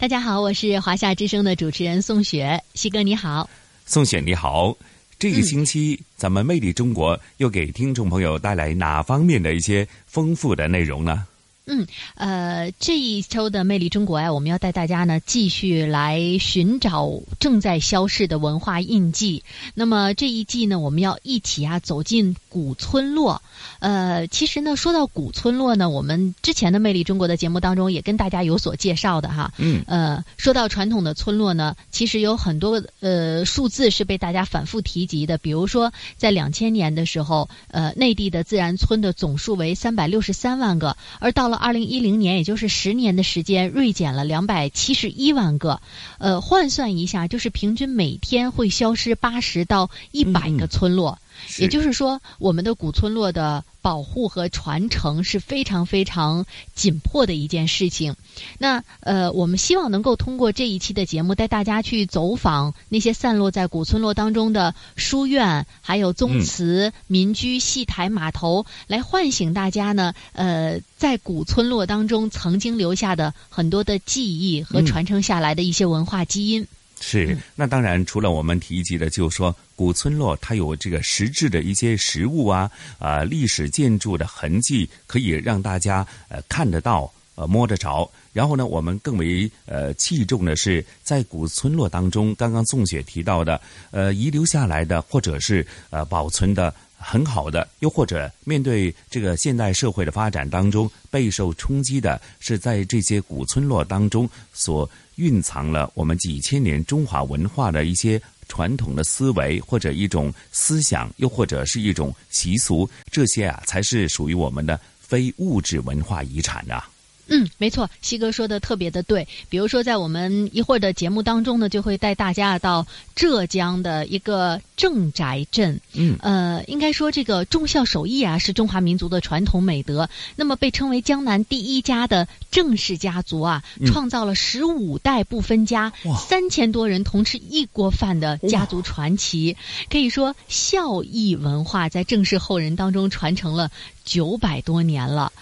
大家好，我是华夏之声的主持人宋雪，西哥你好，宋雪你好。这个星期，咱们魅力中国又给听众朋友带来哪方面的一些丰富的内容呢？嗯，呃，这一周的魅力中国呀，我们要带大家呢继续来寻找正在消逝的文化印记。那么这一季呢，我们要一起啊走进古村落。呃，其实呢，说到古村落呢，我们之前的魅力中国的节目当中也跟大家有所介绍的哈。嗯。呃，说到传统的村落呢，其实有很多呃数字是被大家反复提及的。比如说，在两千年的时候，呃，内地的自然村的总数为三百六十三万个，而到了二零一零年，也就是十年的时间，锐减了两百七十一万个。呃，换算一下，就是平均每天会消失八十到一百个村落。也就是说，我们的古村落的保护和传承是非常非常紧迫的一件事情。那呃，我们希望能够通过这一期的节目，带大家去走访那些散落在古村落当中的书院、还有宗祠、民居、戏台、码头，来唤醒大家呢。呃，在古村落当中曾经留下的很多的记忆和传承下来的一些文化基因。是，那当然，除了我们提及的，就是说古村落它有这个实质的一些实物啊，啊，历史建筑的痕迹，可以让大家呃看得到，呃摸得着。然后呢，我们更为呃器重的是，在古村落当中，刚刚宋雪提到的，呃遗留下来的，或者是呃保存的很好的，又或者面对这个现代社会的发展当中备受冲击的，是在这些古村落当中所。蕴藏了我们几千年中华文化的一些传统的思维，或者一种思想，又或者是一种习俗，这些啊，才是属于我们的非物质文化遗产啊。嗯，没错，西哥说的特别的对。比如说，在我们一会儿的节目当中呢，就会带大家到浙江的一个正宅镇。嗯，呃，应该说这个忠孝守义啊，是中华民族的传统美德。那么，被称为江南第一家的郑氏家族啊，创造了十五代不分家、三千多人同吃一锅饭的家族传奇。可以说，孝义文化在郑氏后人当中传承了九百多年了。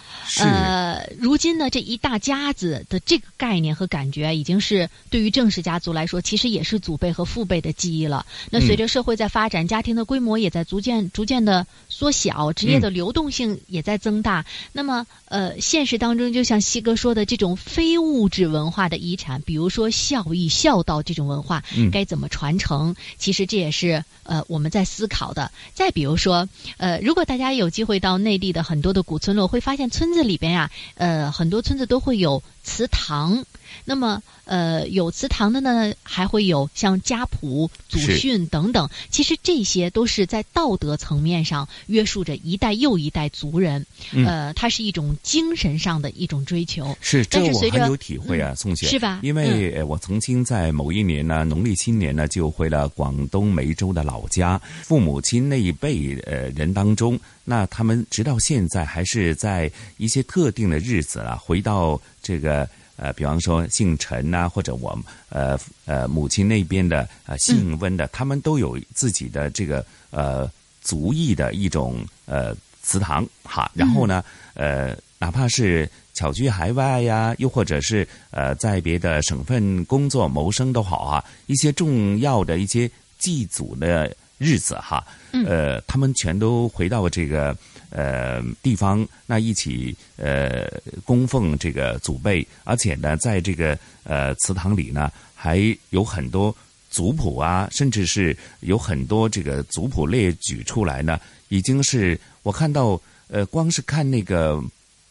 呃，如今呢，这一大家子的这个概念和感觉，已经是对于郑氏家族来说，其实也是祖辈和父辈的记忆了。那随着社会在发展，家庭的规模也在逐渐逐渐的缩小，职业的流动性也在增大。那么，呃，现实当中，就像西哥说的，这种非物质文化的遗产，比如说孝义、孝道这种文化，该怎么传承？其实这也是呃我们在思考的。再比如说，呃，如果大家有机会到内地的很多的古村落，会发现村子。里边呀，呃，很多村子都会有祠堂。那么，呃，有祠堂的呢，还会有像家谱、祖训等等。其实这些都是在道德层面上约束着一代又一代族人。呃，它是一种精神上的一种追求。是，这我很有体会啊，宋姐。是吧？因为我曾经在某一年呢，农历新年呢，就回了广东梅州的老家。父母亲那一辈呃人当中，那他们直到现在还是在一些特定的日子啊，回到这个。呃，比方说姓陈呐，或者我呃呃母亲那边的呃姓温的，他们都有自己的这个呃族裔的一种呃祠堂哈。然后呢，呃，哪怕是巧居海外呀，又或者是呃在别的省份工作谋生都好啊，一些重要的一些祭祖的日子哈，呃，他们全都回到这个。呃，地方那一起呃供奉这个祖辈，而且呢，在这个呃祠堂里呢，还有很多族谱啊，甚至是有很多这个族谱列举出来呢，已经是我看到，呃，光是看那个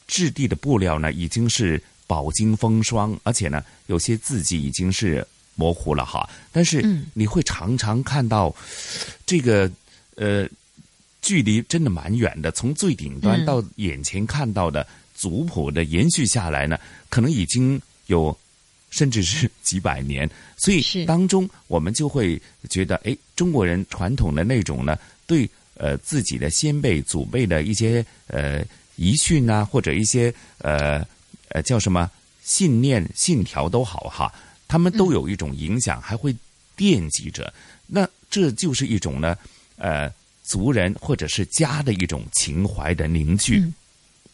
质地的布料呢，已经是饱经风霜，而且呢，有些字迹已经是模糊了哈。但是你会常常看到这个呃，距离真的蛮远的，从最顶端到眼前看到的族谱的延续下来呢，可能已经有。甚至是几百年，所以当中我们就会觉得，哎，中国人传统的那种呢，对呃自己的先辈祖辈的一些呃遗训啊，或者一些呃呃叫什么信念信条都好哈，他们都有一种影响，还会惦记着。那这就是一种呢，呃，族人或者是家的一种情怀的凝聚。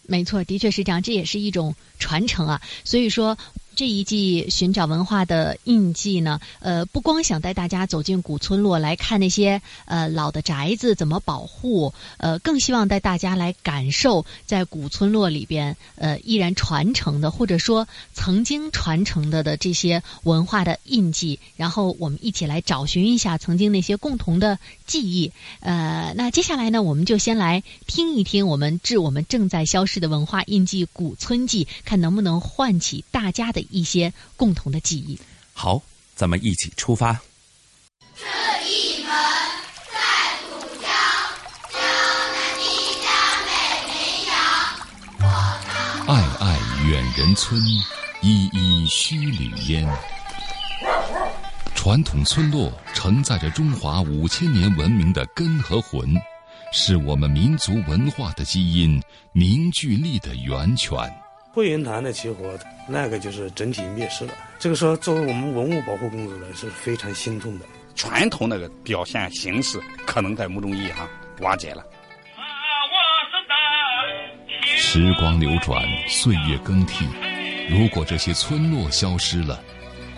没错，的确是这样，这也是一种传承啊。所以说。这一季寻找文化的印记呢，呃，不光想带大家走进古村落来看那些呃老的宅子怎么保护，呃，更希望带大家来感受在古村落里边呃依然传承的或者说曾经传承的的这些文化的印记，然后我们一起来找寻一下曾经那些共同的记忆。呃，那接下来呢，我们就先来听一听我们致我们正在消失的文化印记——古村记，看能不能唤起大家的。一些共同的记忆。好，咱们一起出发。这一门在土江，江南的江北绵阳。爱爱远人村，依依墟里烟。传统村落承载着中华五千年文明的根和魂，是我们民族文化的基因、凝聚力的源泉。慧云潭的起火，那个就是整体灭失了。这个时候，作为我们文物保护工作者是非常心痛的。传统那个表现形式，可能在某种意义上瓦解了。时光流转，岁月更替，如果这些村落消失了，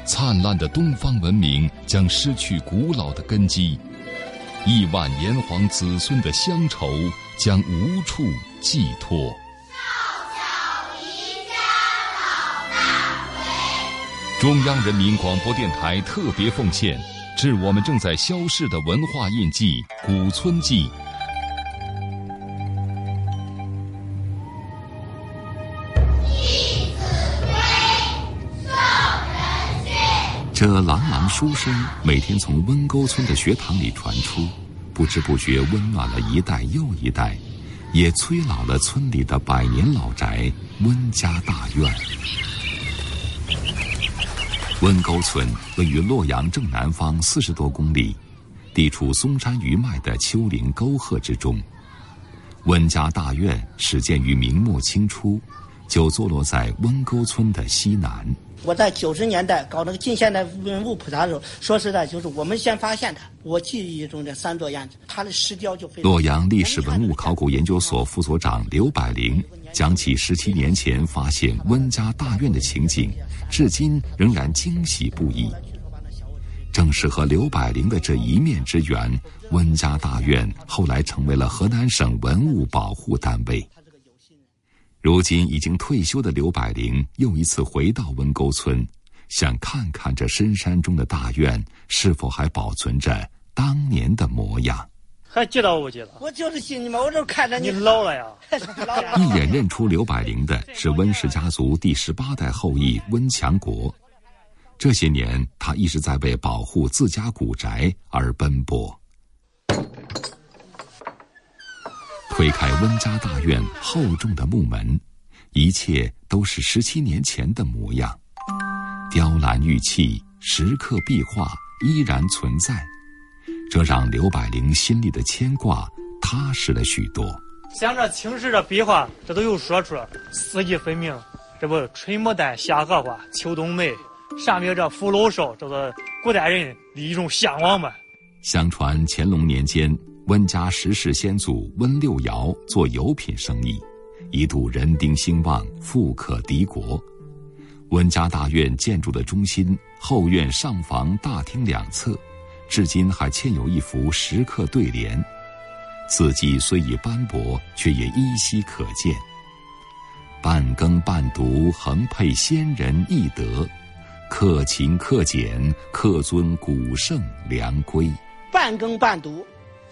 灿烂的东方文明将失去古老的根基，亿万炎黄子孙的乡愁将无处寄托。中央人民广播电台特别奉献，致我们正在消逝的文化印记——古村记。这朗朗书声每天从温沟村的学堂里传出，不知不觉温暖了一代又一代，也催老了村里的百年老宅温家大院。温沟村位于洛阳正南方四十多公里，地处嵩山余脉的丘陵沟壑之中。温家大院始建于明末清初，就坐落在温沟村的西南。我在九十年代搞那个近现代文物普查的时候，说实在，就是我们先发现的。我记忆中的三座院子，它的石雕就非常。洛阳历史文物考古研究所副所长刘百灵讲起十七年前发现温家大院的情景。至今仍然惊喜不已。正是和刘百灵的这一面之缘，温家大院后来成为了河南省文物保护单位。如今已经退休的刘百灵又一次回到温沟村，想看看这深山中的大院是否还保存着当年的模样。还记得不记得？我就是信你嘛，我就看着你老了呀。一眼认出刘百灵的是温氏家族第十八代后裔温强国。这些年，他一直在为保护自家古宅而奔波。推开温家大院厚重的木门，一切都是十七年前的模样，雕栏玉砌、石刻壁画依然存在。这让刘百灵心里的牵挂踏实了许多。像这青石的壁画，这都有说处，四季分明。这不，春牡丹，夏荷花，秋冬梅。上面这福禄寿，这个古代人的一种向往嘛。相传乾隆年间，温家十世先祖温六尧做油品生意，一度人丁兴旺，富可敌国。温家大院建筑的中心，后院上房、大厅两侧。至今还嵌有一幅石刻对联，字迹虽已斑驳，却也依稀可见。半耕半读，横配先人易德，克勤克俭，克尊古圣良规。半耕半读，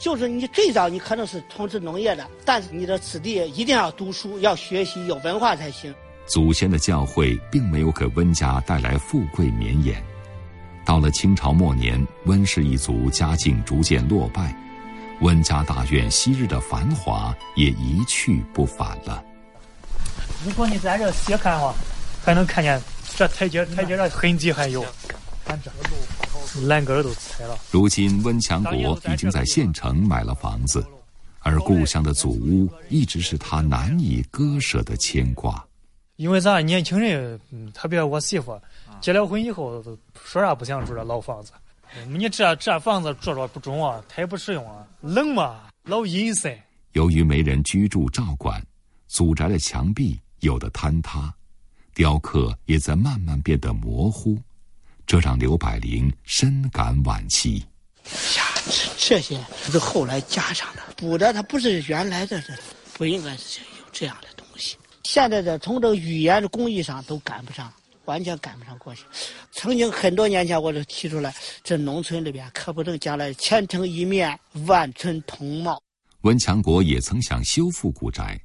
就是你最早你可能是从事农业的，但是你的子弟一定要读书，要学习，有文化才行。祖先的教诲并没有给温家带来富贵绵延。到了清朝末年，温氏一族家境逐渐落败，温家大院昔日的繁华也一去不返了。如果你在这斜看的话，还能看见这台阶台阶上痕迹还有，如今温强国已经在县城买了房子，而故乡的祖屋一直是他难以割舍的牵挂。因为咱年轻人，嗯，特别我媳妇结了婚以后，都说啥不想住这老房子。你这这房子住着不中啊，太不实用啊，冷嘛，老阴森。由于没人居住照管，祖宅的墙壁有的坍塌，雕刻也在慢慢变得模糊，这让刘百灵深感惋惜。呀，这这些是后来加上的，补的它不是原来的，这不应该是有这样的东西。现在的从这个语言的工艺上都赶不上，完全赶不上过去。曾经很多年前我就提出来，这农村里边可不能将来千城一面，万村同貌。温强国也曾想修复古宅，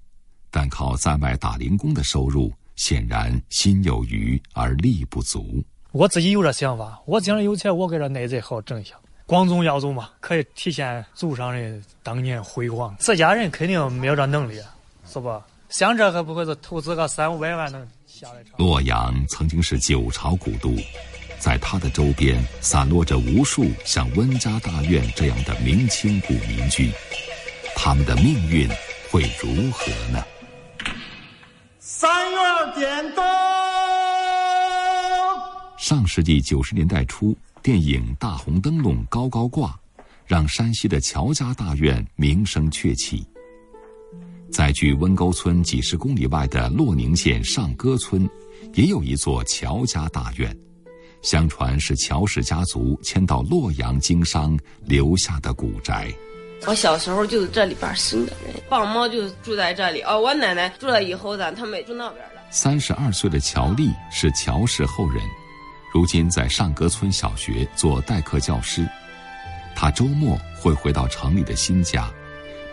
但靠在外打零工的收入，显然心有余而力不足。我自己有这想法，我将来有钱，我给这内贼好整一下。光宗耀祖嘛，可以体现祖上的当年辉煌。自家人肯定没有这能力，是不？想这还不会是投资个三五百万能下来？洛阳曾经是九朝古都，在它的周边散落着无数像温家大院这样的明清古民居，他们的命运会如何呢？三元点灯。上世纪九十年代初，电影《大红灯笼高高挂》，让山西的乔家大院名声鹊起。在距温沟村几十公里外的洛宁县上歌村，也有一座乔家大院，相传是乔氏家族迁到洛阳经商留下的古宅。我小时候就是这里边生的人，爸妈就住在这里。哦，我奶奶住了以后，咱他们住那边了。三十二岁的乔丽是乔氏后人，如今在上格村小学做代课教师。他周末会回到城里的新家。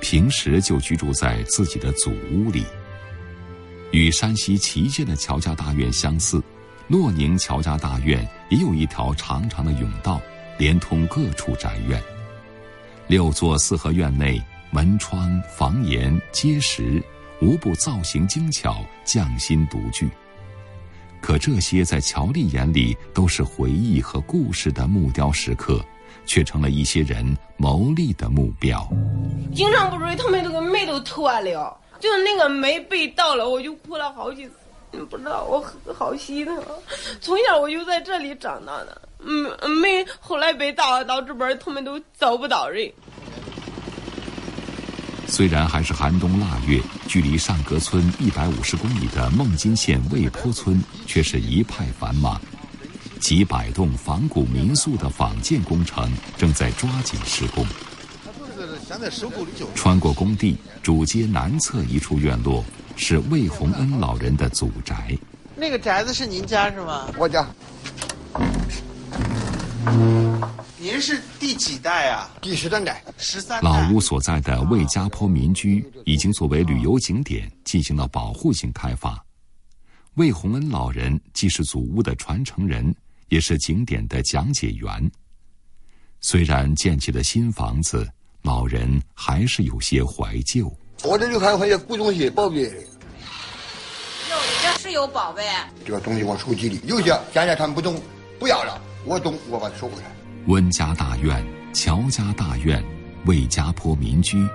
平时就居住在自己的祖屋里。与山西祁县的乔家大院相似，洛宁乔家大院也有一条长长的甬道，连通各处宅院。六座四合院内，门窗、房檐结实，无不造型精巧、匠心独具。可这些在乔丽眼里都是回忆和故事的木雕石刻。却成了一些人谋利的目标。经常不注意，他们这个煤都脱了，就是那个煤被盗了，我就哭了好几次。不知道我好心疼。从小我就在这里长大的，嗯，煤后来被盗了，到这边他们都找不到人。虽然还是寒冬腊月，距离上格村一百五十公里的孟津县魏坡村却是一派繁忙。几百栋仿古民宿的仿建工程正在抓紧施工。穿过工地，主街南侧一处院落是魏洪恩老人的祖宅。那个宅子是您家是吗？我家。您是第几代啊？第十三代。十三。老屋所在的魏家坡民居已经作为旅游景点进行了保护性开发。魏洪恩老人既是祖屋的传承人。也是景点的讲解员。虽然建起了新房子，老人还是有些怀旧。我这就还有些古东西、宝贝。有，这是有宝贝。这个东西我手机里有些，现在他们不懂，不要了。我懂，我把它收回来。温家大院、乔家大院、魏家坡民居，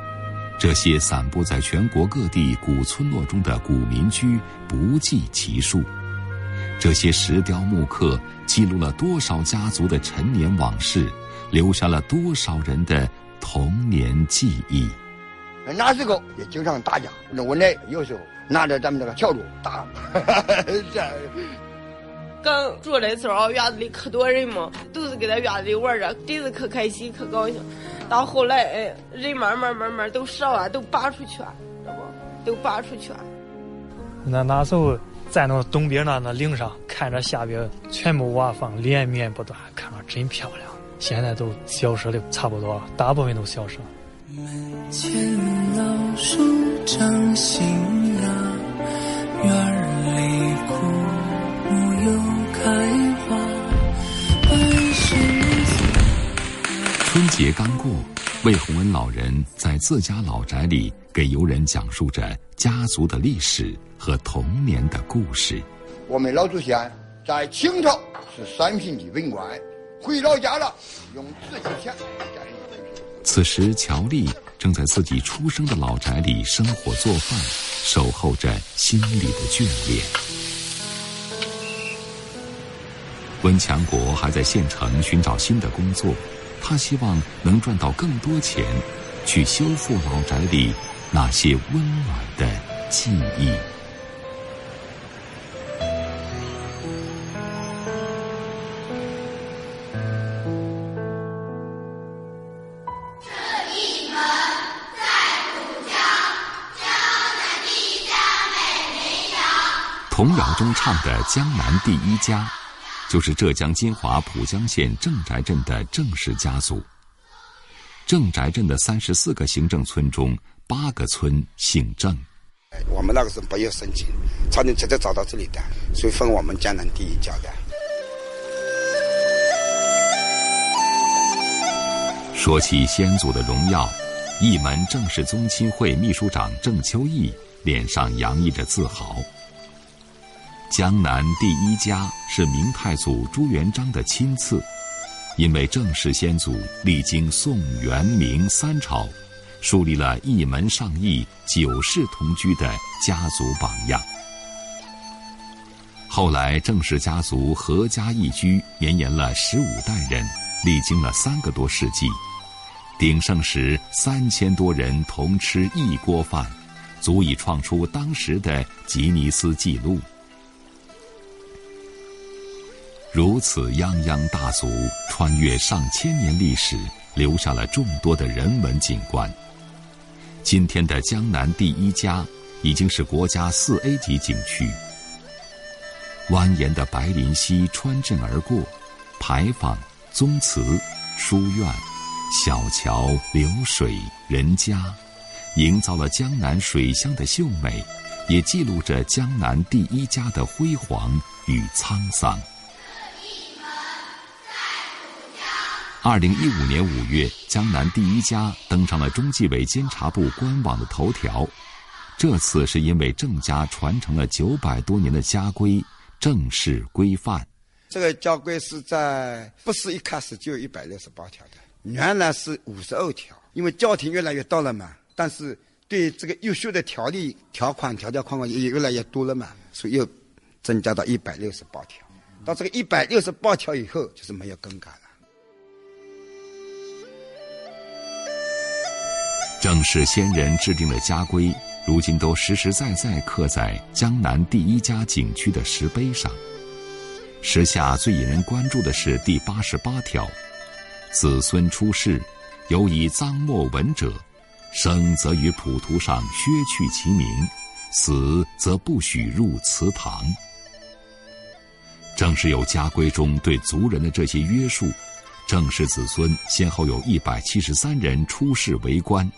这些散布在全国各地古村落中的古民居不计其数。这些石雕木刻。记录了多少家族的陈年往事，留下了多少人的童年记忆。那时候也经常打架，那我呢有时候拿着咱们这个笤帚打。刚住的时候，院子里可多人嘛，都是给在院子里玩着，真是可开心可高兴。到后来，哎，人慢慢慢慢都少了，都拔出去了，知道不？都拔出去了。那那时候。在那东边那那岭上，看着下边全部瓦房连绵不断，看着真漂亮。现在都消失的差不多了，大部分都消失了。门前老树长新芽，院节刚过，魏洪恩老人在自家老宅里给游人讲述着家族的历史和童年的故事。我们老祖先在清朝是三品级文官，回老家了，用自己钱盖此时，乔丽正在自己出生的老宅里生火做饭，守候着心里的眷恋。温强国还在县城寻找新的工作，他希望能赚到更多钱，去修复老宅里那些温暖的记忆这一门在浦江江南一家美名扬。童谣中唱的“江南第一家”，就是浙江金华浦江县郑宅镇的郑氏家族。郑宅镇的三十四个行政村中，八个村姓郑。我们那个时候没有申请，朝廷直接找到这里的，所以分我们江南第一家的。说起先祖的荣耀，一门郑氏宗亲会秘书长郑秋义脸上洋溢着自豪。江南第一家是明太祖朱元璋的亲赐，因为郑氏先祖历经宋、元、明三朝，树立了一门上亿、九世同居的家族榜样。后来，郑氏家族合家一居，绵延了十五代人，历经了三个多世纪。鼎盛时，三千多人同吃一锅饭，足以创出当时的吉尼斯纪录。如此泱泱大族，穿越上千年历史，留下了众多的人文景观。今天的江南第一家，已经是国家四 A 级景区。蜿蜒的白林溪穿镇而过，牌坊、宗祠、书院、小桥流水人家，营造了江南水乡的秀美，也记录着江南第一家的辉煌与沧桑。二零一五年五月，江南第一家登上了中纪委监察部官网的头条。这次是因为郑家传承了九百多年的家规正式规范。这个家规是在不是一开始就有一百六十八条的，原来是五十二条。因为家庭越来越大了嘛，但是对这个优秀的条例条款条条框框也越来越多了嘛，所以又增加到一百六十八条。到这个一百六十八条以后，就是没有更改了。正是先人制定的家规，如今都实实在在刻在江南第一家景区的石碑上。时下最引人关注的是第八十八条：子孙出世，有以赃没文者，生则于谱图上削去其名，死则不许入祠堂。正是有家规中对族人的这些约束，郑氏子孙先后有一百七十三人出仕为官。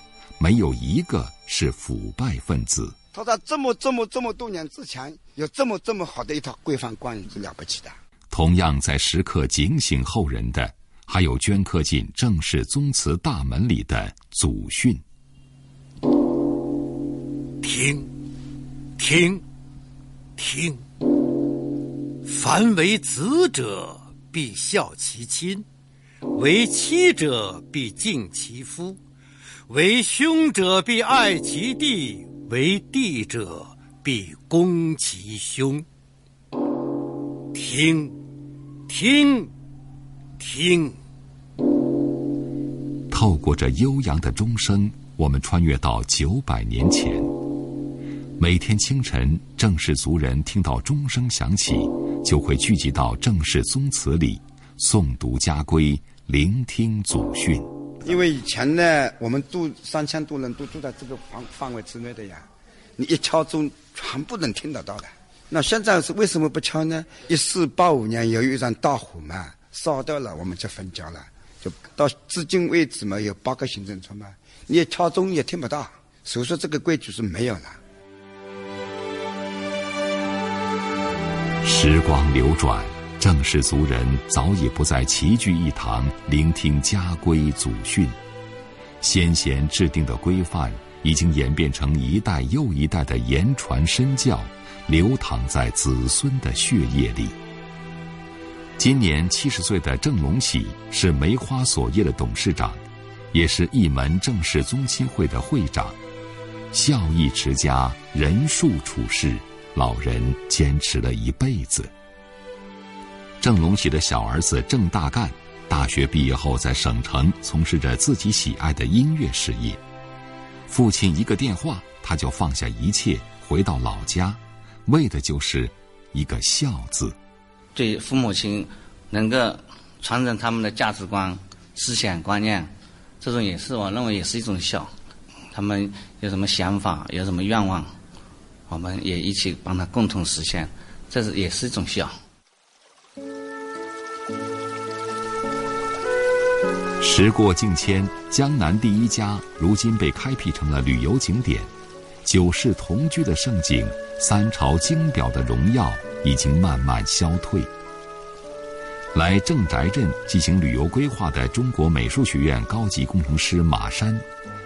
没有一个是腐败分子。他在这么这么这么多年之前，有这么这么好的一套规范观念是了不起的。同样在时刻警醒后人的，还有镌刻进正式宗祠大门里的祖训：听，听，听。凡为子者，必孝其亲；为妻者，必敬其夫。为兄者必爱其弟，为弟者必恭其兄。听，听，听。透过这悠扬的钟声，我们穿越到九百年前。每天清晨，郑氏族人听到钟声响起，就会聚集到郑氏宗祠里，诵读家规，聆听祖训。因为以前呢，我们住三千多人都住在这个范范围之内的呀，你一敲钟，全部能听得到的。那现在是为什么不敲呢？一四八五年由于一场大火嘛，烧掉了，我们就分家了。就到至今为止嘛，有八个行政村嘛，你敲钟也听不到，所以说这个规矩是没有了。时光流转，郑氏族人早已不再齐聚一堂聆听家规祖训，先贤制定的规范已经演变成一代又一代的言传身教。流淌在子孙的血液里。今年七十岁的郑龙喜是梅花锁业的董事长，也是一门郑氏宗亲会的会长。孝义持家，仁恕处世，老人坚持了一辈子。郑龙喜的小儿子郑大干，大学毕业后在省城从事着自己喜爱的音乐事业。父亲一个电话，他就放下一切，回到老家。为的就是一个孝字，对父母亲能够传承他们的价值观、思想观念，这种也是我认为也是一种孝。他们有什么想法、有什么愿望，我们也一起帮他共同实现，这是也是一种孝。时过境迁，江南第一家如今被开辟成了旅游景点。九世同居的盛景，三朝金表的荣耀已经慢慢消退。来郑宅镇进行旅游规划的中国美术学院高级工程师马山，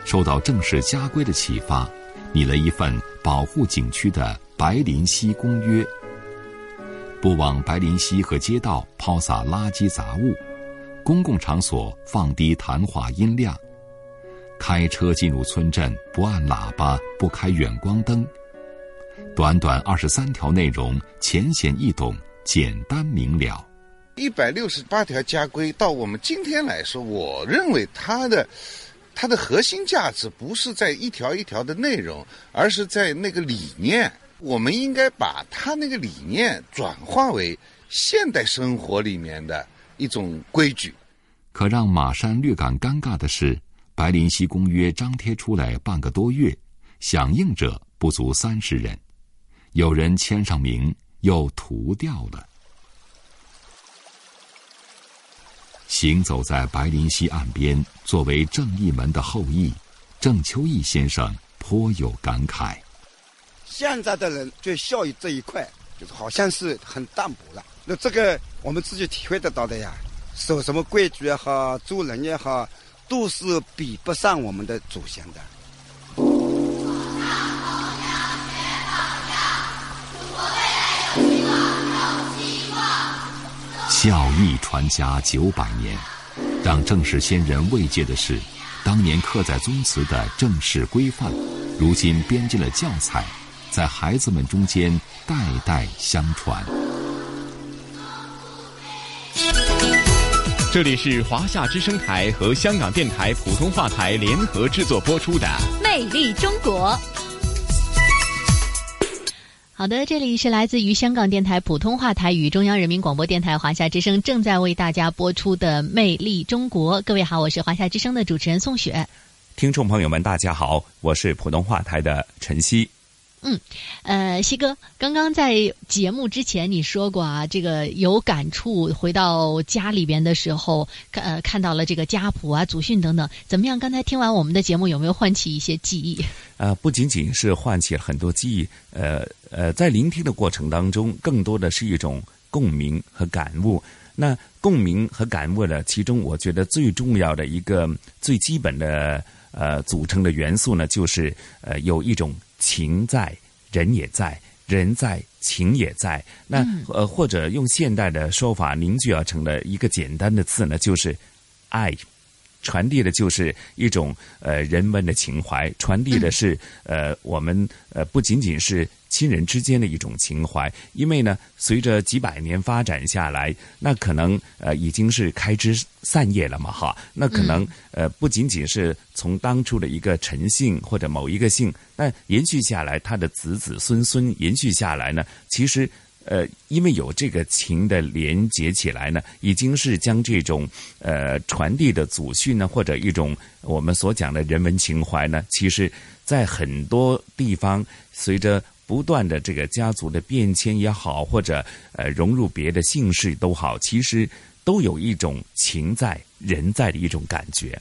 受到郑氏家规的启发，拟了一份保护景区的白林溪公约：不往白林溪和街道抛洒垃圾杂物，公共场所放低谈话音量。开车进入村镇，不按喇叭，不开远光灯。短短二十三条内容，浅显易懂，简单明了。一百六十八条家规，到我们今天来说，我认为它的它的核心价值不是在一条一条的内容，而是在那个理念。我们应该把它那个理念转化为现代生活里面的一种规矩。可让马山略感尴尬的是。白林溪公约张贴出来半个多月，响应者不足三十人，有人签上名又涂掉了。行走在白林溪岸边，作为正义门的后裔，郑秋义先生颇有感慨。现在的人对孝义这一块，就是好像是很淡薄了。那这个我们自己体会得到的呀，守什么规矩也好，做人也好。都是比不上我们的祖先的。孝义传家九百年，让郑氏先人慰藉的是，当年刻在宗祠的正式规范，如今编进了教材，在孩子们中间代代相传。这里是华夏之声台和香港电台普通话台联合制作播出的《魅力中国》。好的，这里是来自于香港电台普通话台与中央人民广播电台华夏之声正在为大家播出的《魅力中国》。各位好，我是华夏之声的主持人宋雪。听众朋友们，大家好，我是普通话台的晨曦。嗯，呃，西哥，刚刚在节目之前你说过啊，这个有感触，回到家里边的时候，呃，看到了这个家谱啊、祖训等等，怎么样？刚才听完我们的节目，有没有唤起一些记忆？呃，不仅仅是唤起了很多记忆，呃呃，在聆听的过程当中，更多的是一种共鸣和感悟。那共鸣和感悟呢，其中我觉得最重要的一个最基本的呃组成的元素呢，就是呃有一种。情在，人也在，人在，情也在。那呃，或者用现代的说法凝聚而成的一个简单的字呢，就是爱，传递的就是一种呃人文的情怀，传递的是呃我们呃不仅仅是。亲人之间的一种情怀，因为呢，随着几百年发展下来，那可能呃已经是开枝散叶了嘛，哈，那可能呃不仅仅是从当初的一个陈姓或者某一个姓，那延续下来，他的子子孙孙延续下来呢，其实呃因为有这个情的连接起来呢，已经是将这种呃传递的祖训呢，或者一种我们所讲的人文情怀呢，其实在很多地方随着。不断的这个家族的变迁也好，或者呃融入别的姓氏都好，其实都有一种情在人在的一种感觉。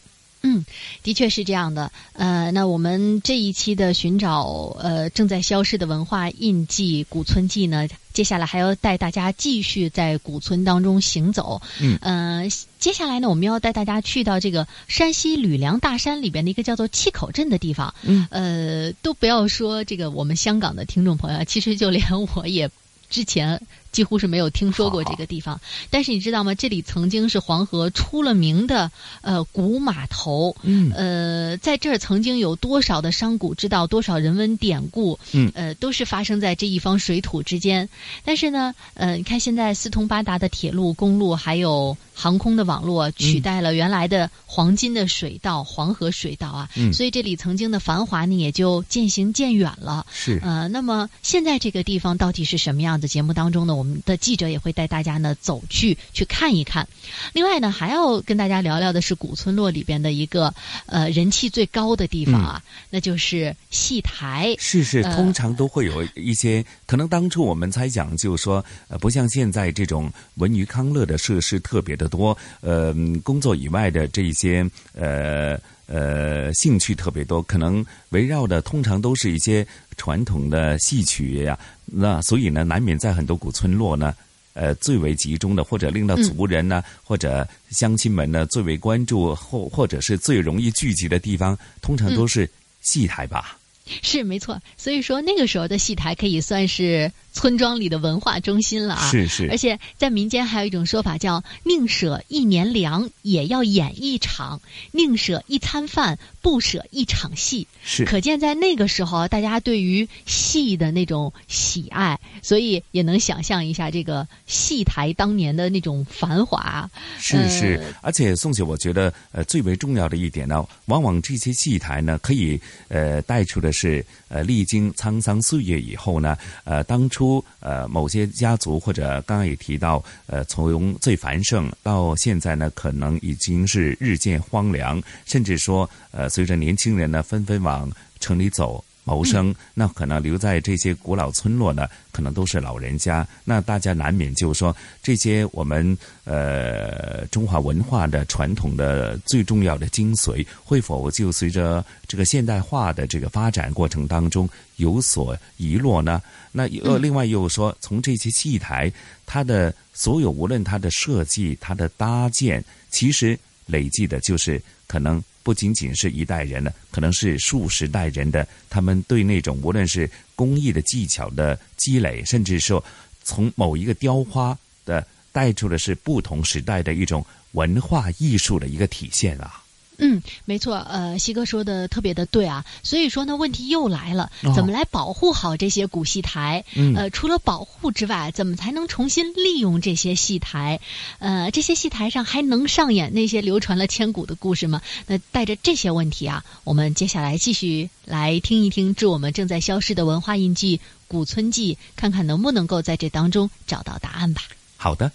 嗯，的确是这样的。呃，那我们这一期的寻找呃正在消失的文化印记古村记呢，接下来还要带大家继续在古村当中行走。嗯，呃，接下来呢，我们要带大家去到这个山西吕梁大山里边的一个叫做七口镇的地方。嗯，呃，都不要说这个我们香港的听众朋友，其实就连我也之前。几乎是没有听说过这个地方，但是你知道吗？这里曾经是黄河出了名的呃古码头，嗯，呃，在这儿曾经有多少的商贾之道，多少人文典故，嗯，呃，都是发生在这一方水土之间。但是呢，呃，你看现在四通八达的铁路、公路还有航空的网络，取代了原来的黄金的水道——黄河水道啊，嗯，所以这里曾经的繁华呢，也就渐行渐远了。是，呃，那么现在这个地方到底是什么样子？节目当中呢，我们。我们的记者也会带大家呢走去去看一看。另外呢，还要跟大家聊聊的是古村落里边的一个呃人气最高的地方啊，那就是戏台。是是，通常都会有一些。可能当初我们猜想，就是说，呃，不像现在这种文娱康乐的设施特别的多，呃，工作以外的这一些呃呃兴趣特别多，可能围绕的通常都是一些传统的戏曲呀。那所以呢，难免在很多古村落呢，呃，最为集中的，或者令到族人呢，或者乡亲们呢，最为关注，或或者是最容易聚集的地方，通常都是戏台吧。是没错，所以说那个时候的戏台可以算是村庄里的文化中心了啊。是是，而且在民间还有一种说法叫“宁舍一年粮，也要演一场；宁舍一餐饭，不舍一场戏”。是，可见在那个时候，大家对于戏的那种喜爱，所以也能想象一下这个戏台当年的那种繁华。是是，而且宋姐，我觉得呃最为重要的一点呢，往往这些戏台呢，可以呃带出的。是呃，历经沧桑岁月以后呢，呃，当初呃某些家族或者刚刚也提到，呃，从最繁盛到现在呢，可能已经是日渐荒凉，甚至说呃，随着年轻人呢纷纷往城里走。谋生，那可能留在这些古老村落呢，可能都是老人家。那大家难免就是说，这些我们呃中华文化的传统的最重要的精髓，会否就随着这个现代化的这个发展过程当中有所遗落呢？那呃，另外又说，从这些戏台，它的所有无论它的设计、它的搭建，其实累计的就是可能。不仅仅是一代人了，可能是数十代人的，他们对那种无论是工艺的技巧的积累，甚至说从某一个雕花的带出的是不同时代的一种文化艺术的一个体现啊。嗯，没错，呃，西哥说的特别的对啊，所以说呢，问题又来了，怎么来保护好这些古戏台？呃，除了保护之外，怎么才能重新利用这些戏台？呃，这些戏台上还能上演那些流传了千古的故事吗？那带着这些问题啊，我们接下来继续来听一听，致我们正在消失的文化印记——古村记，看看能不能够在这当中找到答案吧。好的。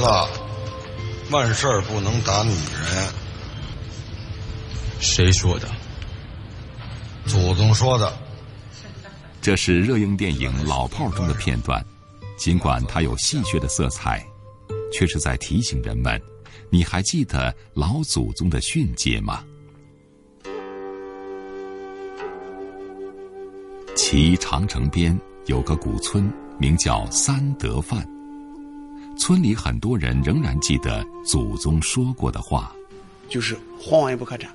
子，万事儿不能打女人。谁说的？祖宗说的。这是热映电影《老炮儿》中的片段，尽管它有戏谑的色彩，却是在提醒人们：你还记得老祖宗的训诫吗？其长城边有个古村，名叫三德范。村里很多人仍然记得祖宗说过的话，就是皇位不可占，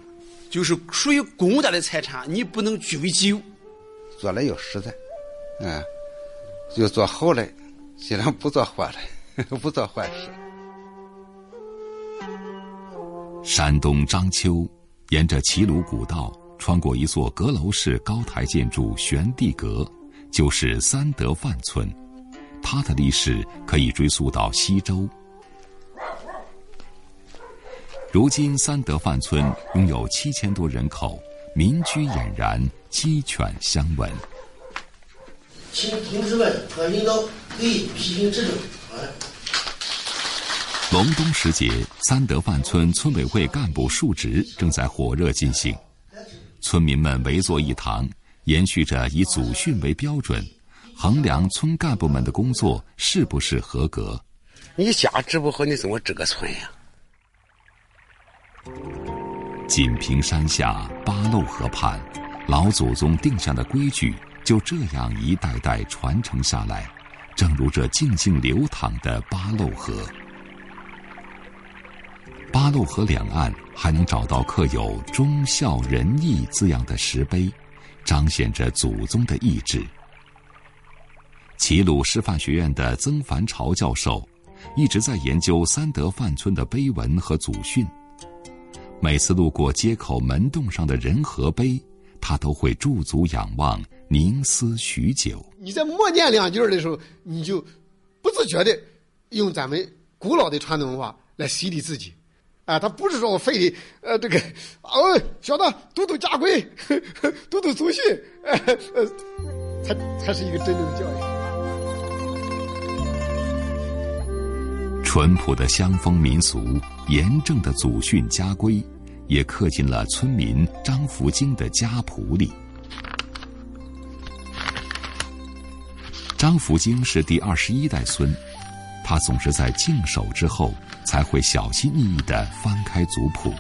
就是属于公家的财产，你不能据为己有。做了要实在，嗯，要做好嘞，尽量不做坏嘞，不做坏事。山东章丘，沿着齐鲁古道，穿过一座阁楼式高台建筑玄帝阁，就是三德范村。它的历史可以追溯到西周。如今三德范村拥有七千多人口，民居俨然，鸡犬相闻。请同志们和领导给予批评指正。隆冬时节，三德范村村委会干部述职正在火热进行。村民们围坐一堂，延续着以祖训为标准，衡量村干部们的工作是不是合格。你家治不好，你怎么治个村呀？锦屏山下八漏河畔，老祖宗定下的规矩就这样一代代传承下来，正如这静静流淌的八漏河。八漏河两岸还能找到刻有“忠孝仁义”字样的石碑，彰显着祖宗的意志。齐鲁师范学院的曾凡朝教授一直在研究三德范村的碑文和祖训。每次路过街口门洞上的仁和碑，他都会驻足仰望，凝思许久。你在默念两句的时候，你就不自觉的用咱们古老的传统文化来洗礼自己。啊，他不是说我非得呃这个哦，小子读读家规，读读祖训，呃呃，才才是一个真正的教育。淳朴的乡风民俗，严正的祖训家规，也刻进了村民张福京的家谱里。张福京是第二十一代孙，他总是在静守之后。才会小心翼翼地翻开族谱。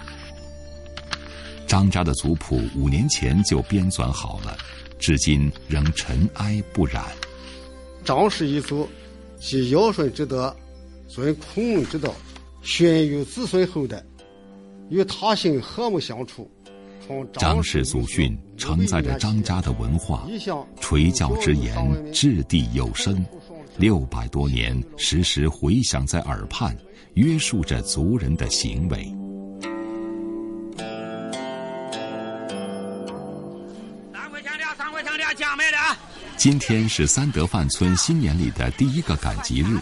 张家的族谱五年前就编纂好了，至今仍尘埃不染。张氏一族系尧舜之德，遵孔孟之道，训育子孙后代，与他姓和睦相处。张氏祖训承载着张家的文化，垂教之言掷地有声，六百多年时时回响在耳畔。约束着族人的行为。三块钱的，三块钱的，加卖的。今天是三德范村新年里的第一个赶集日。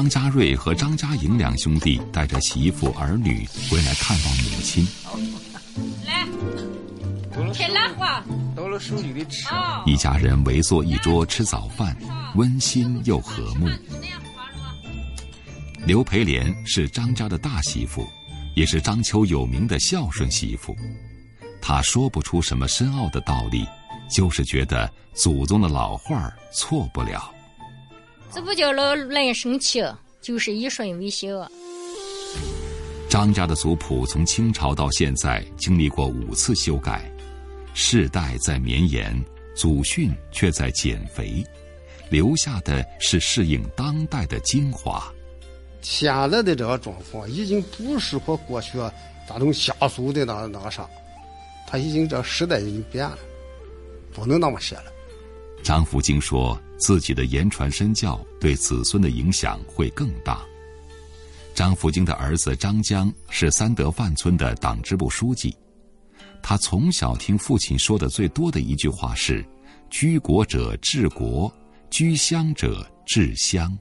张家瑞和张家颖两兄弟带着媳妇儿女回来看望母亲。来，开兰花，到了手里的吃。一家人围坐一桌吃早饭，温馨又和睦。刘培莲是张家的大媳妇，也是章丘有名的孝顺媳妇。她说不出什么深奥的道理，就是觉得祖宗的老话错不了。这不叫老人生气，就是以顺为孝。张家的族谱从清朝到现在经历过五次修改，世代在绵延，祖训却在减肥，留下的是适应当代的精华。现在的这个状况已经不适合过去那种下俗的那那个啥，他已经这时代已经变了，不能那么写了。张福京说自己的言传身教对子孙的影响会更大。张福京的儿子张江是三德范村的党支部书记，他从小听父亲说的最多的一句话是：“居国者治国，居乡者治乡。”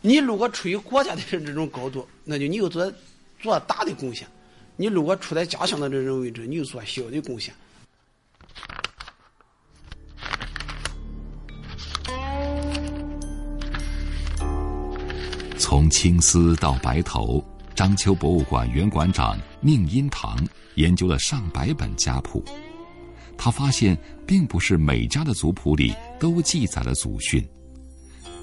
你如果处于国家的这种高度，那就你有做做大的贡献；你如果处在家乡的这种位置，你就做小的贡献。从青丝到白头，章丘博物馆原馆长宁荫堂研究了上百本家谱，他发现，并不是每家的族谱里都记载了祖训。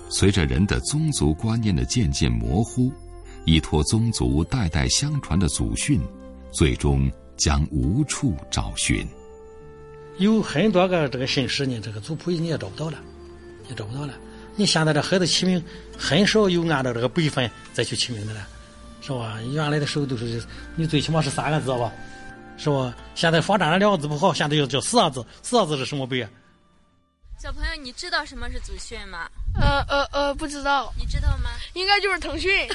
随着人的宗族观念的渐渐模糊，依托宗族代代相传的祖训，最终将无处找寻。有很多个这个姓氏呢，这个族谱你也找不到了，也找不到了。你现在这孩子起名，很少有按照这个辈分再去起名字了，是吧？原来的时候都是你最起码是三个字吧，是吧？现在发展了两个字不好，现在要叫四个字，四个字是什么辈啊？小朋友，你知道什么是祖训吗？呃呃呃，不知道。你知道吗？应该就是腾讯。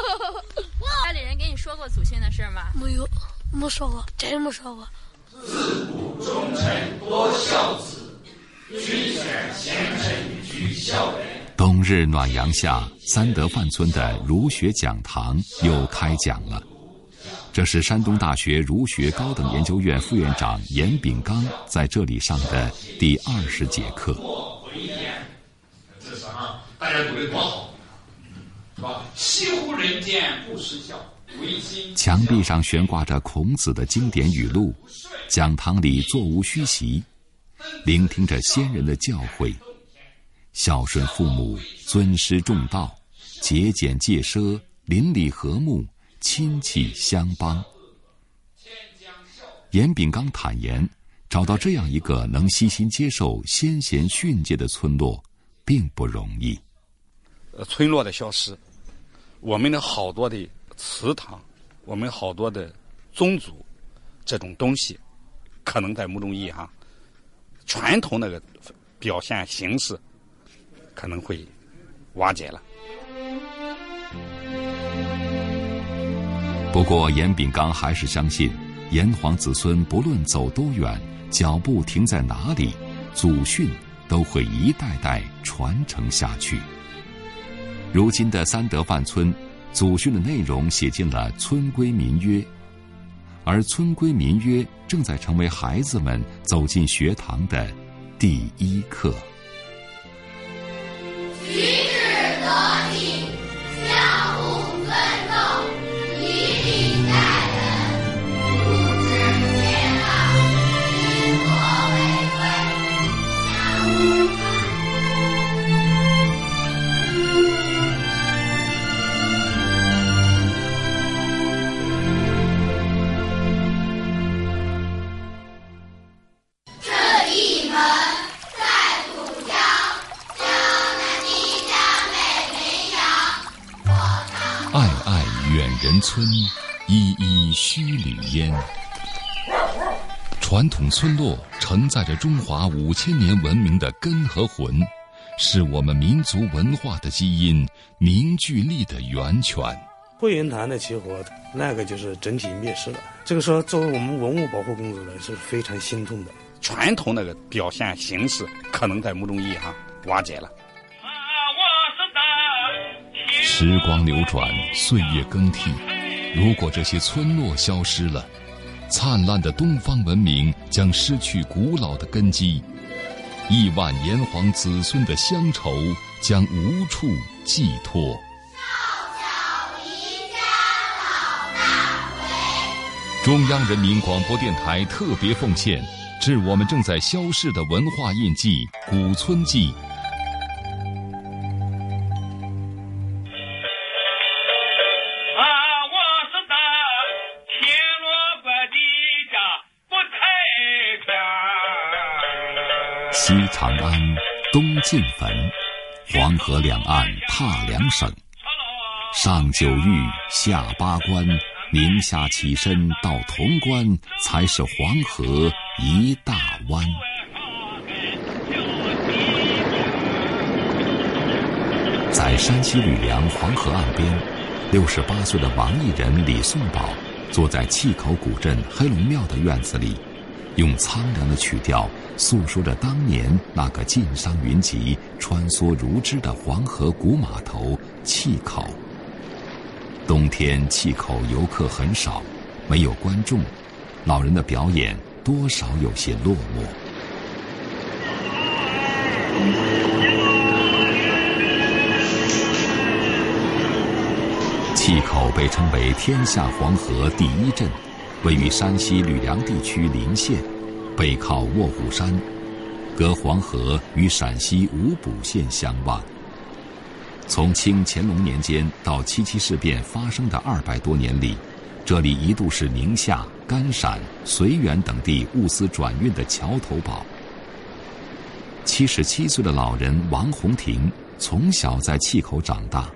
家里人给你说过祖训的事吗？没有，没说过，真没说过。自古忠臣多孝子，君选贤臣举孝廉。冬日暖阳下，三德范村的儒学讲堂又开讲了。这是山东大学儒学高等研究院副院长严炳刚在这里上的第二十节课。这是啊，大家读的多好，是吧？惜乎人间不识孝，墙壁上悬挂着孔子的经典语录，讲堂里座无虚席，聆听着先人的教诲，孝顺父母，尊师重道，节俭戒奢，邻里和睦，亲戚相帮。严炳刚坦言，找到这样一个能悉心接受先贤训诫的村落，并不容易。呃，村落的消失，我们的好多的祠堂，我们好多的宗族，这种东西，可能在某种意义上，传统那个表现形式，可能会瓦解了。不过，严炳刚还是相信。炎黄子孙不论走多远，脚步停在哪里，祖训都会一代代传承下去。如今的三德范村，祖训的内容写进了村规民约，而村规民约正在成为孩子们走进学堂的第一课。举人村依依墟里烟，传统村落承载着中华五千年文明的根和魂，是我们民族文化的基因、凝聚力的源泉。惠云潭的起火，那个就是整体灭失了。这个说，作为我们文物保护工作者是非常心痛的。传统那个表现形式，可能在某种意义上瓦解了。时光流转，岁月更替。如果这些村落消失了，灿烂的东方文明将失去古老的根基，亿万炎黄子孙的乡愁将无处寄托。中央人民广播电台特别奉献，致我们正在消逝的文化印记——古村记。西长安，东晋坟，黄河两岸踏两省，上九峪，下八关，宁夏起身到潼关，才是黄河一大湾。在山西吕梁黄河岸边，六十八岁的王艺人李颂宝，坐在碛口古镇黑龙庙的院子里。用苍凉的曲调诉说着当年那个晋商云集、穿梭如织的黄河古码头碛口。冬天碛口游客很少，没有观众，老人的表演多少有些落寞。碛口被称为天下黄河第一镇。位于山西吕梁地区临县，背靠卧虎山，隔黄河与陕西无补县相望。从清乾隆年间到七七事变发生的二百多年里，这里一度是宁夏、甘陕、绥远等地物资转运的桥头堡。七十七岁的老人王洪庭从小在碛口长大，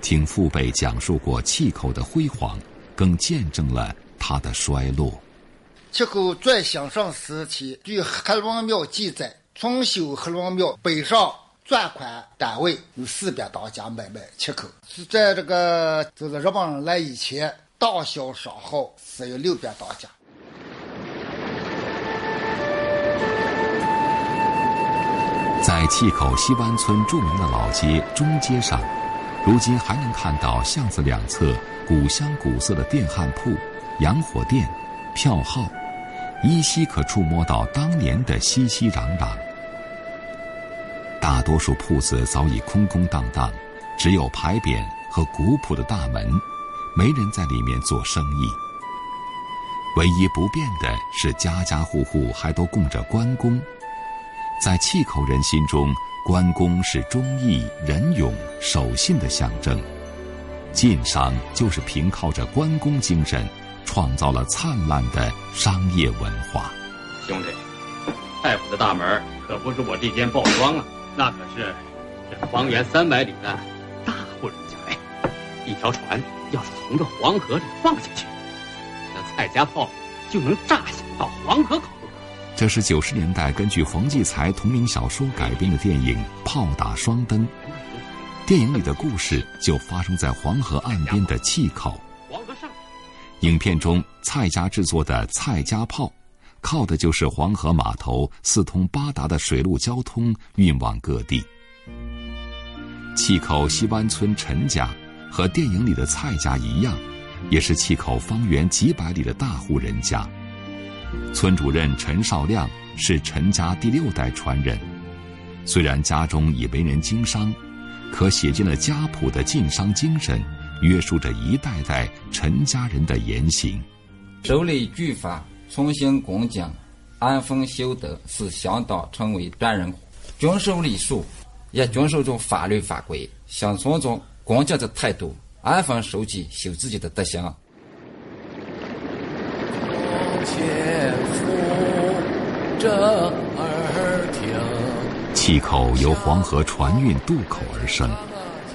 听父辈讲述过碛口的辉煌，更见证了。它的衰落。碛口最兴盛时期，据黑龙庙记载，重修黑龙庙北上转款单位有四百多家买卖切口。是在这个就是日本人来以前，大小商号是有六百多家。在碛口西湾村著名的老街中街上，如今还能看到巷子两侧古香古色的电焊铺。洋火店、票号，依稀可触摸到当年的熙熙攘攘。大多数铺子早已空空荡荡，只有牌匾和古朴的大门，没人在里面做生意。唯一不变的是，家家户户还都供着关公。在契口人心中，关公是忠义、仁勇、守信的象征。晋商就是凭靠着关公精神，创造了灿烂的商业文化。兄弟，太府的大门可不是我这间报庄啊，那可是这方圆三百里的大户人家哎。一条船要是从这黄河里放下去。那蔡家炮就能炸响到黄河口。这是九十年代根据冯骥才同名小说改编的电影《炮打双灯》。电影里的故事就发生在黄河岸边的碛口。影片中蔡家制作的蔡家炮，靠的就是黄河码头四通八达的水陆交通运往各地。契口西湾村陈家和电影里的蔡家一样。也是契口方圆几百里的大户人家，村主任陈少亮是陈家第六代传人。虽然家中已为人经商，可写进了家谱的晋商精神，约束着一代代陈家人的言行。守礼举法，从行恭敬，安分修德，是乡道成为端人；遵守礼数，也遵守着法律法规，想从中恭敬的态度。安分守己，修自己的德行。气口由黄河船运渡口而生，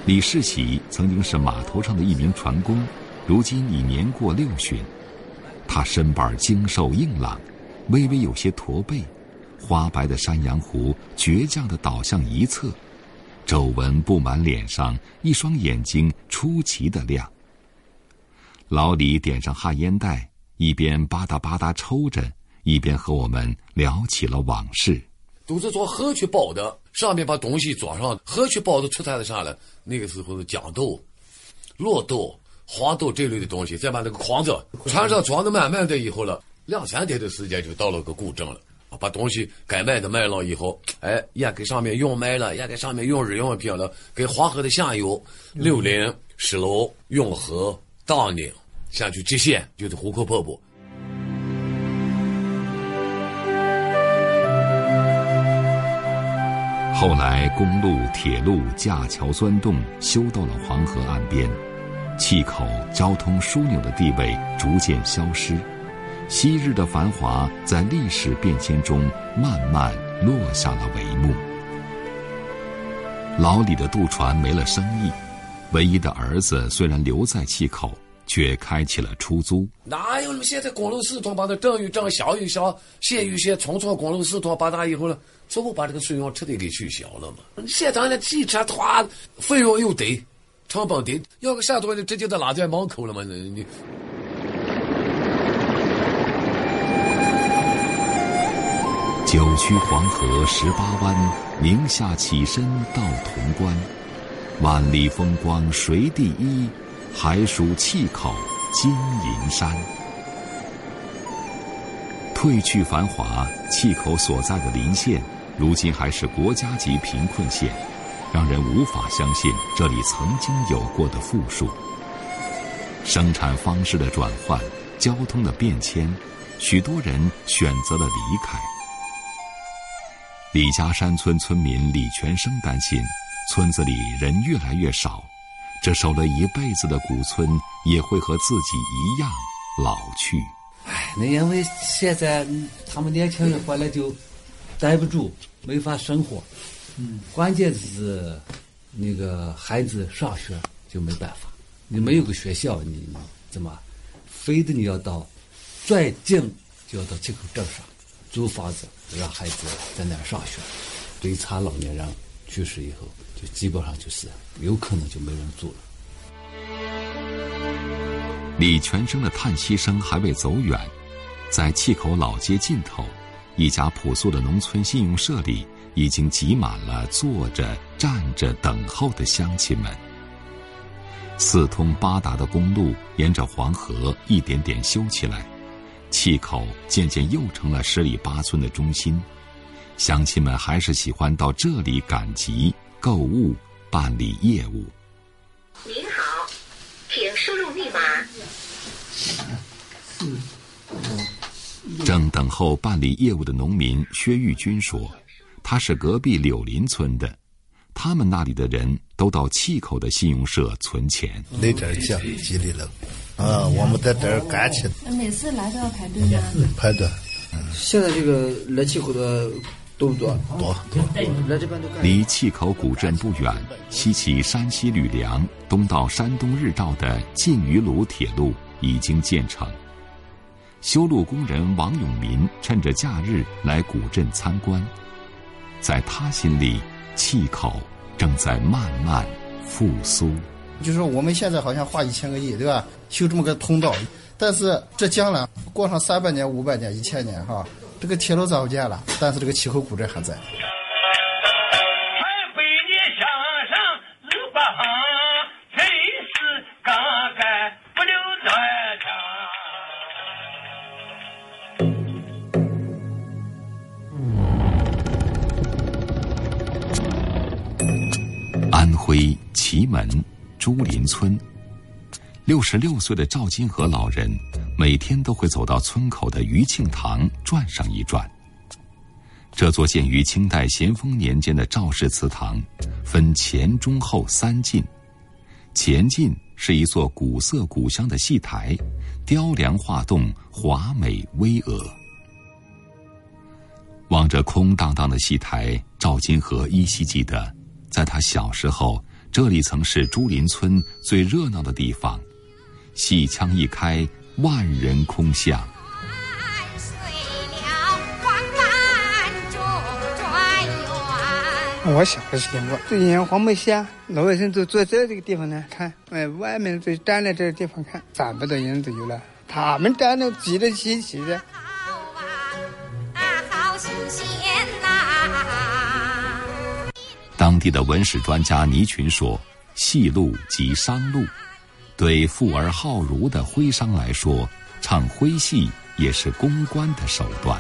李世启曾经是码头上的一名船工，如今已年过六旬。他身板精瘦硬朗，微微有些驼背，花白的山羊胡倔强地倒向一侧。皱纹布满脸上，一双眼睛出奇的亮。老李点上旱烟袋，一边吧嗒吧嗒抽着，一边和我们聊起了往事。都是做河去报的，上面把东西装上。河去包的出产的啥了？那个时候是豇豆、骆豆、黄豆这类的东西，再把那个筐子船上装的满满的以后了，两三天的时间就到了个古镇了。把东西该卖的卖了以后，哎，也给上面用卖了，也给上面用日用品了。给黄河的下游，六陵、石楼、永和、大宁，下去直线就是壶口瀑布。后来，公路、铁路、架桥钻洞修到了黄河岸边，气口交通枢纽的地位逐渐消失。昔日的繁华在历史变迁中慢慢落下了帷幕。老李的渡船没了生意，唯一的儿子虽然留在气口，却开启了出租。哪有？现在公路四通八达正与正，小与小，县与县，冲冲公路四通八达以后了，这不把这个费用彻底给取消了嘛？现在的汽车团费用又低，成本低，要个啥东西直接都拉在门口了嘛？你。九曲黄河十八弯，宁夏起身到潼关。万里风光谁第一？还属契口金银山。褪去繁华，契口所在的临县，如今还是国家级贫困县，让人无法相信这里曾经有过的富庶。生产方式的转换，交通的变迁，许多人选择了离开。李家山村村民李全生担心，村子里人越来越少，这守了一辈子的古村也会和自己一样老去。哎，那因为现在他们年轻人回来就待不住，没法生活。嗯，关键是那个孩子上学就没办法，你没有个学校，你怎么？非得你要到最近就要到这口镇上租房子。让孩子在那儿上学，对残老年人去世以后，就基本上就是有可能就没人住了。李全生的叹息声还未走远，在气口老街尽头，一家朴素的农村信用社里，已经挤满了坐着、站着等候的乡亲们。四通八达的公路沿着黄河一点点修起来。气口渐渐又成了十里八村的中心，乡亲们还是喜欢到这里赶集、购物、办理业务。您好，请输入密码。正等候办理业务的农民薛玉军说：“他是隔壁柳林村的，他们那里的人都到气口的信用社存钱。那点奖激励了，啊，我们在这儿干起。每次来都要排队吗？排队。现在这个来气口的多不多？多多。来这边都干。离气口古镇不远，西起山西吕梁，东到山东日照的晋榆鲁铁路已经建成。修路工人王永民趁着假日来古镇参观，在他心里，气口正在慢慢复苏。就是说，我们现在好像花一千个亿，对吧？修这么个通道，但是这将来过上三百年、五百年、一千年，哈，这个铁路造不见了，但是这个气候古镇还在。安徽祁门朱林村，六十六岁的赵金河老人每天都会走到村口的余庆堂转上一转。这座建于清代咸丰年间的赵氏祠堂，分前、中、后三进。前进是一座古色古香的戏台，雕梁画栋，华美巍峨。望着空荡荡的戏台，赵金河依稀记得，在他小时候，这里曾是朱林村最热闹的地方。戏腔一开，万人空巷。我小的时间过，最近黄梅戏啊，老百姓都坐在这个地方呢看，哎，外面就站在这个地方看，三百多人都有了。他们站的挤得齐齐的。当地的文史专家倪群说：“戏路即商路，对富而好儒的徽商来说，唱徽戏也是公关的手段。”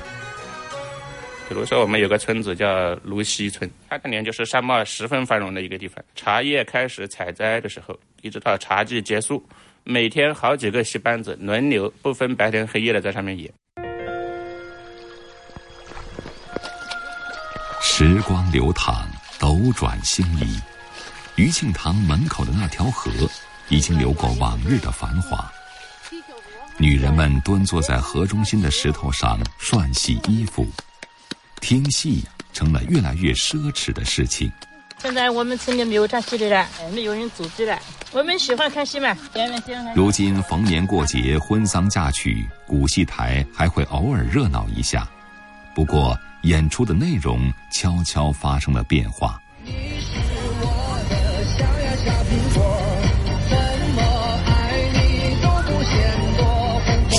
比如说，我们有个村子叫芦溪村，它当年就是商贸十分繁荣的一个地方。茶叶开始采摘的时候，一直到茶季结束，每天好几个戏班子轮流，不分白天黑夜的在上面演。时光流淌，斗转星移，余庆堂门口的那条河已经流过往日的繁华。女人们蹲坐在河中心的石头上涮洗衣服。听戏成了越来越奢侈的事情。现在我们村里没有唱戏的了，没有人组织了。我们喜欢看戏嘛，如今逢年过节、婚丧嫁娶，古戏台还会偶尔热闹一下。不过，演出的内容悄悄发生了变化。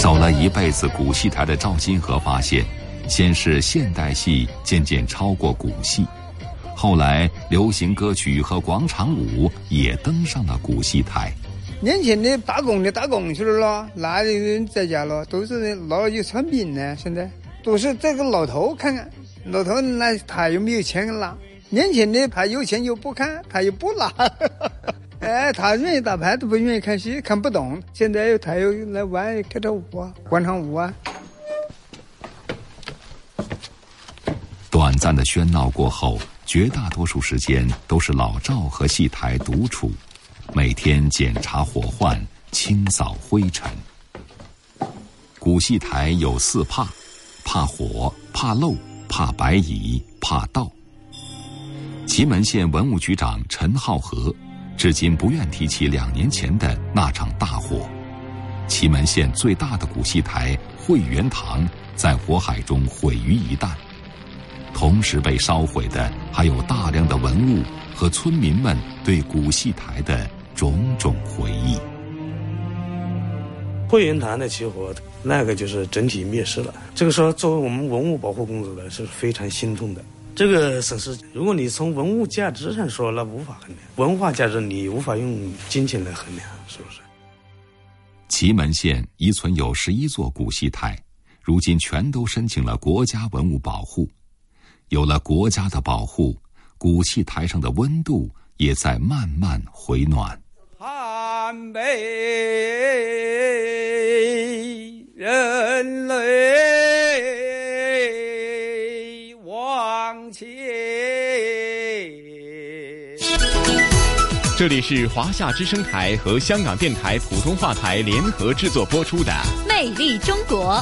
走了一辈子古戏台的赵金河发现。先是现代戏渐渐超过古戏，后来流行歌曲和广场舞也登上了古戏台。年轻的打工的打工去了咯，哪有人在家了？都是老有穿兵呢。现在都是这个老头看看，老头那他又没有钱拿，年轻的他有钱又不看，他又不拿。哎，他愿意打牌都不愿意看戏，看不懂。现在又他又来玩跳跳舞啊，广场舞啊。短暂的喧闹过后，绝大多数时间都是老赵和戏台独处，每天检查火患、清扫灰尘。古戏台有四怕：怕火、怕漏、怕白蚁、怕盗。祁门县文物局长陈浩和至今不愿提起两年前的那场大火。祁门县最大的古戏台汇源堂在火海中毁于一旦。同时被烧毁的还有大量的文物和村民们对古戏台的种种回忆。汇源堂的起火，那个就是整体灭失了。这个时候作为我们文物保护工作者是非常心痛的。这个损失，如果你从文物价值上说，那无法衡量；文化价值你无法用金钱来衡量，是不是？祁门县遗存有十一座古戏台，如今全都申请了国家文物保护。有了国家的保护，古戏台上的温度也在慢慢回暖。寒干这里是华夏之声台和香港电台普通话台联合制作播出的《魅力中国》。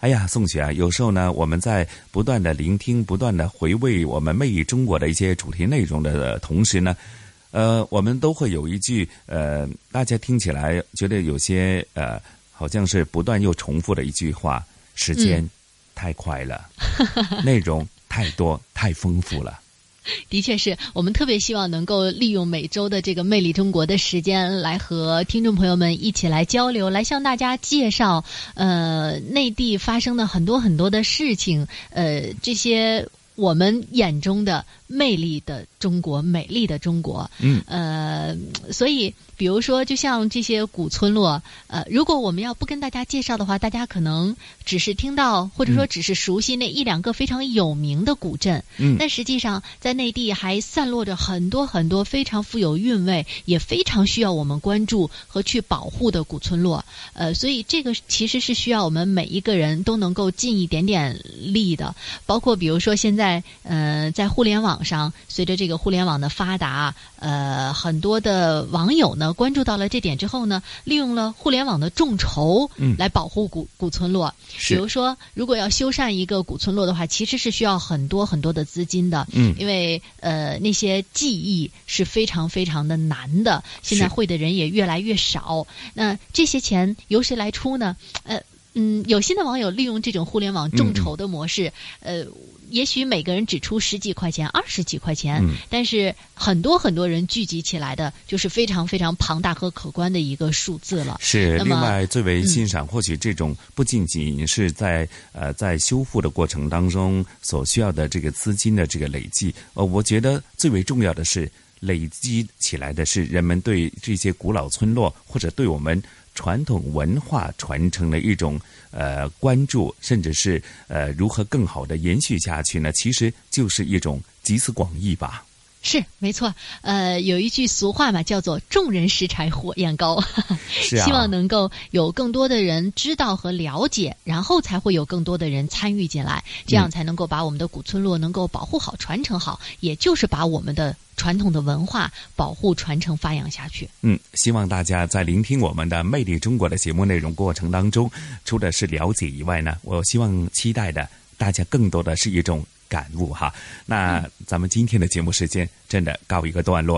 哎呀，宋雪啊，有时候呢，我们在不断的聆听、不断的回味我们《魅力中国》的一些主题内容的同时呢，呃，我们都会有一句呃，大家听起来觉得有些呃，好像是不断又重复的一句话：时间太快了，内容太多、太丰富了。的确是我们特别希望能够利用每周的这个《魅力中国》的时间，来和听众朋友们一起来交流，来向大家介绍呃内地发生的很多很多的事情，呃这些我们眼中的魅力的中国，美丽的中国。嗯，呃，所以。比如说，就像这些古村落，呃，如果我们要不跟大家介绍的话，大家可能只是听到，或者说只是熟悉那一两个非常有名的古镇。嗯，但实际上在内地还散落着很多很多非常富有韵味，也非常需要我们关注和去保护的古村落。呃，所以这个其实是需要我们每一个人都能够尽一点点力的。包括比如说现在，呃，在互联网上，随着这个互联网的发达，呃，很多的网友呢。关注到了这点之后呢，利用了互联网的众筹，嗯，来保护古古村落。比如说，如果要修缮一个古村落的话，其实是需要很多很多的资金的，嗯，因为呃那些技艺是非常非常的难的，现在会的人也越来越少。那这些钱由谁来出呢？呃，嗯，有心的网友利用这种互联网众筹的模式，呃。也许每个人只出十几块钱、二十几块钱，但是很多很多人聚集起来的，就是非常非常庞大和可观的一个数字了。是，另外最为欣赏，或许这种不仅仅是在呃在修复的过程当中所需要的这个资金的这个累计，呃，我觉得最为重要的是累积起来的是人们对这些古老村落或者对我们传统文化传承的一种。呃，关注甚至是呃，如何更好的延续下去呢？其实就是一种集思广益吧。是，没错。呃，有一句俗话嘛，叫做“众人拾柴火焰高”，是啊。希望能够有更多的人知道和了解，然后才会有更多的人参与进来，这样才能够把我们的古村落能够保护好、传承好，也就是把我们的传统的文化保护、传承、发扬下去。嗯，希望大家在聆听我们的《魅力中国》的节目内容过程当中，除了是了解以外呢，我希望期待的大家更多的是一种。感悟哈，那咱们今天的节目时间真的告一个段落了。